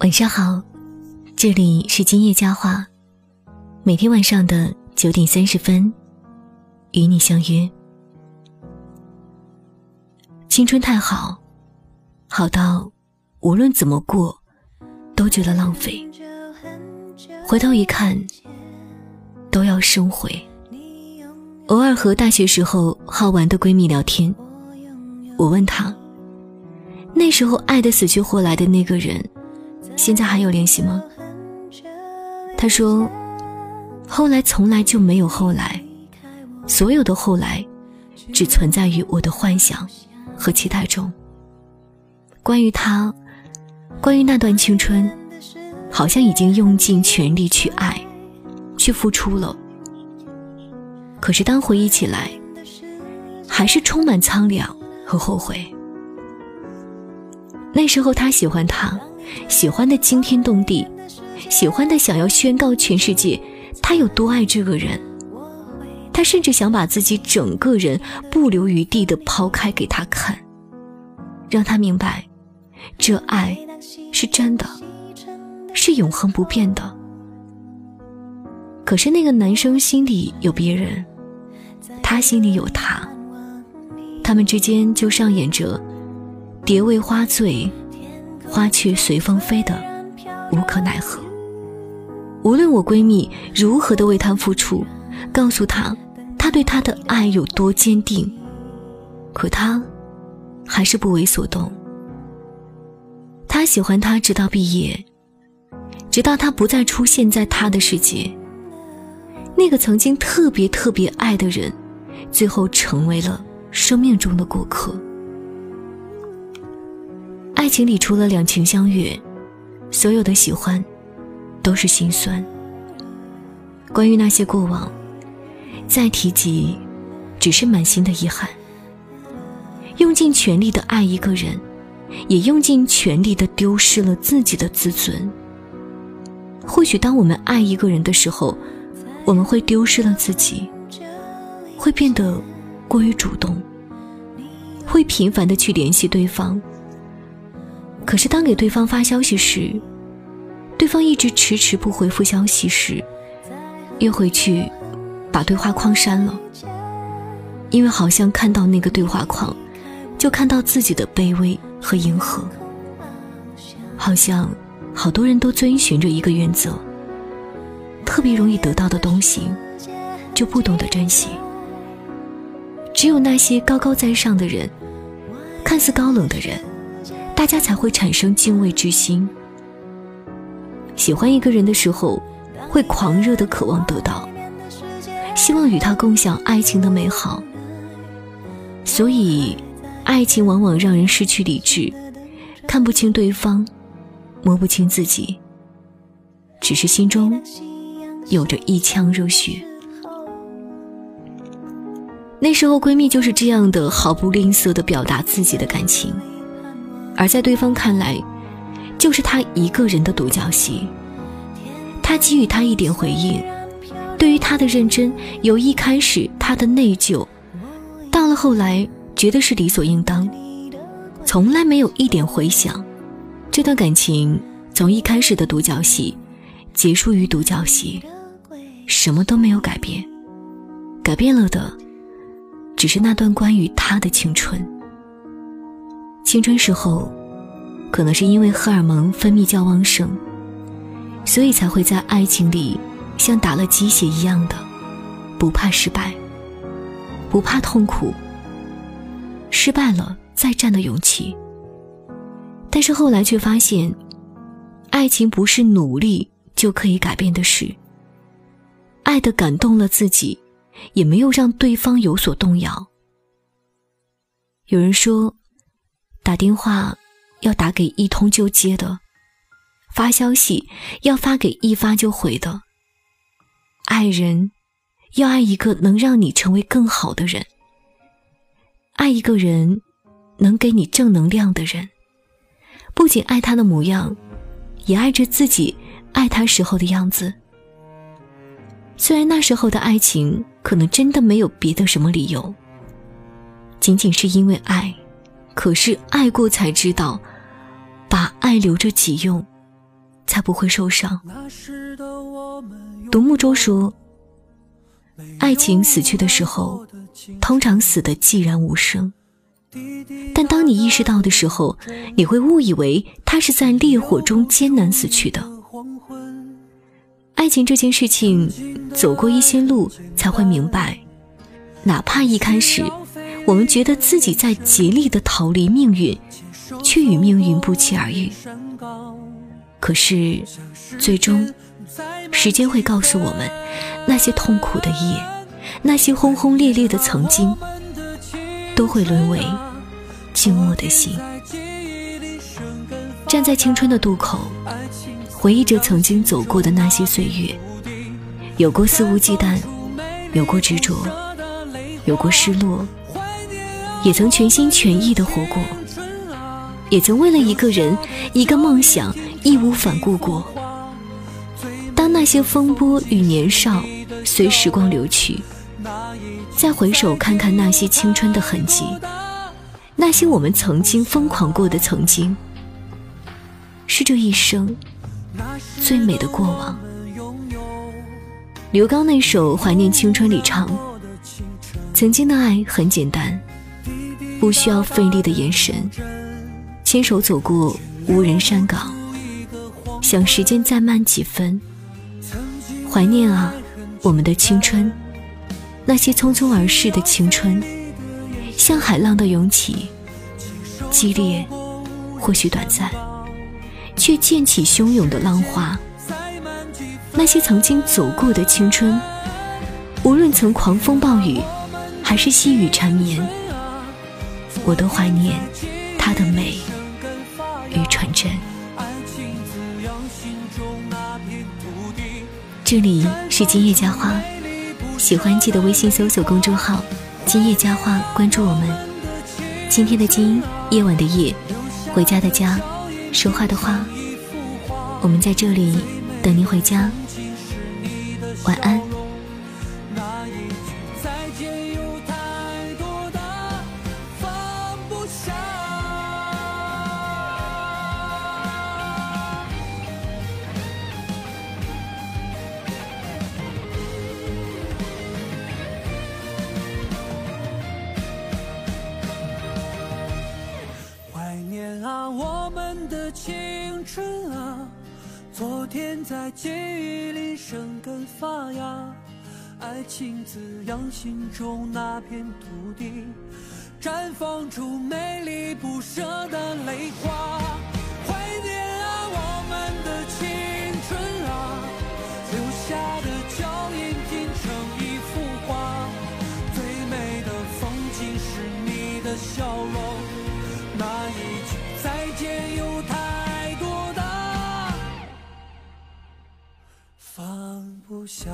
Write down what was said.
晚上好，这里是今夜佳话，每天晚上的九点三十分，与你相约。青春太好，好到无论怎么过，都觉得浪费。回头一看，都要收回。偶尔和大学时候好玩的闺蜜聊天，我问她，那时候爱的死去活来的那个人。现在还有联系吗？他说：“后来从来就没有后来，所有的后来，只存在于我的幻想和期待中。关于他，关于那段青春，好像已经用尽全力去爱，去付出了。可是当回忆起来，还是充满苍凉和后悔。那时候他喜欢他。”喜欢的惊天动地，喜欢的想要宣告全世界，他有多爱这个人。他甚至想把自己整个人不留余地的抛开给他看，让他明白，这爱是真的，是永恒不变的。可是那个男生心里有别人，他心里有他，他们之间就上演着蝶为花醉。花却随风飞的无可奈何。无论我闺蜜如何的为他付出，告诉他他对她的爱有多坚定，可他还是不为所动。他喜欢他直到毕业，直到他不再出现在他的世界。那个曾经特别特别爱的人，最后成为了生命中的过客。爱情里除了两情相悦，所有的喜欢都是心酸。关于那些过往，再提及，只是满心的遗憾。用尽全力的爱一个人，也用尽全力的丢失了自己的自尊。或许当我们爱一个人的时候，我们会丢失了自己，会变得过于主动，会频繁的去联系对方。可是，当给对方发消息时，对方一直迟迟不回复消息时，又回去把对话框删了，因为好像看到那个对话框，就看到自己的卑微和迎合。好像好多人都遵循着一个原则：特别容易得到的东西，就不懂得珍惜。只有那些高高在上的人，看似高冷的人。大家才会产生敬畏之心。喜欢一个人的时候，会狂热的渴望得到，希望与他共享爱情的美好。所以，爱情往往让人失去理智，看不清对方，摸不清自己，只是心中有着一腔热血。那时候，闺蜜就是这样的毫不吝啬的表达自己的感情。而在对方看来，就是他一个人的独角戏。他给予他一点回应，对于他的认真，由一开始他的内疚，到了后来觉得是理所应当，从来没有一点回响。这段感情从一开始的独角戏，结束于独角戏，什么都没有改变，改变了的，只是那段关于他的青春。青春时候，可能是因为荷尔蒙分泌较旺盛，所以才会在爱情里像打了鸡血一样的，不怕失败，不怕痛苦，失败了再战的勇气。但是后来却发现，爱情不是努力就可以改变的事。爱的感动了自己，也没有让对方有所动摇。有人说。打电话要打给一通就接的，发消息要发给一发就回的。爱人要爱一个能让你成为更好的人，爱一个人能给你正能量的人。不仅爱他的模样，也爱着自己爱他时候的样子。虽然那时候的爱情可能真的没有别的什么理由，仅仅是因为爱。可是爱过才知道，把爱留着己用，才不会受伤。独木舟说：“爱情死去的时候，通常死得寂然无声。但当你意识到的时候，你会误以为他是在烈火中艰难死去的。爱情这件事情，走过一些路才会明白，哪怕一开始我们觉得自己在竭力的逃离命运，却与命运不期而遇。可是，最终。”时间会告诉我们，那些痛苦的夜，那些轰轰烈烈的曾经，都会沦为静默的心。站在青春的渡口，回忆着曾经走过的那些岁月，有过肆无忌惮，有过执着，有过失落，也曾全心全意的活过，也曾为了一个人、一个梦想义无反顾过。当那些风波与年少随时光流去，再回首看看那些青春的痕迹，那些我们曾经疯狂过的曾经，是这一生最美的过往。刘刚那首《怀念青春》里唱：“曾经的爱很简单，不需要费力的眼神，牵手走过无人山岗，想时间再慢几分。”怀念啊，我们的青春，那些匆匆而逝的青春，像海浪的涌起，激烈，或许短暂，却溅起汹涌的浪花。那些曾经走过的青春，无论曾狂风暴雨，还是细雨缠绵，我都怀念它的美与纯真。这里是今夜佳话，喜欢记得微信搜索公众号“今夜佳话”，关注我们。今天的今，夜晚的夜，回家的家，说话的话，我们在这里等您回家。晚安。青春啊，昨天在记忆里生根发芽，爱情滋养心中那片土地，绽放出美丽不舍的泪花。怀念啊，我们的青春啊，留下的脚印拼成一幅画，最美的风景是你的笑容，那一句再见有太多的。放不下。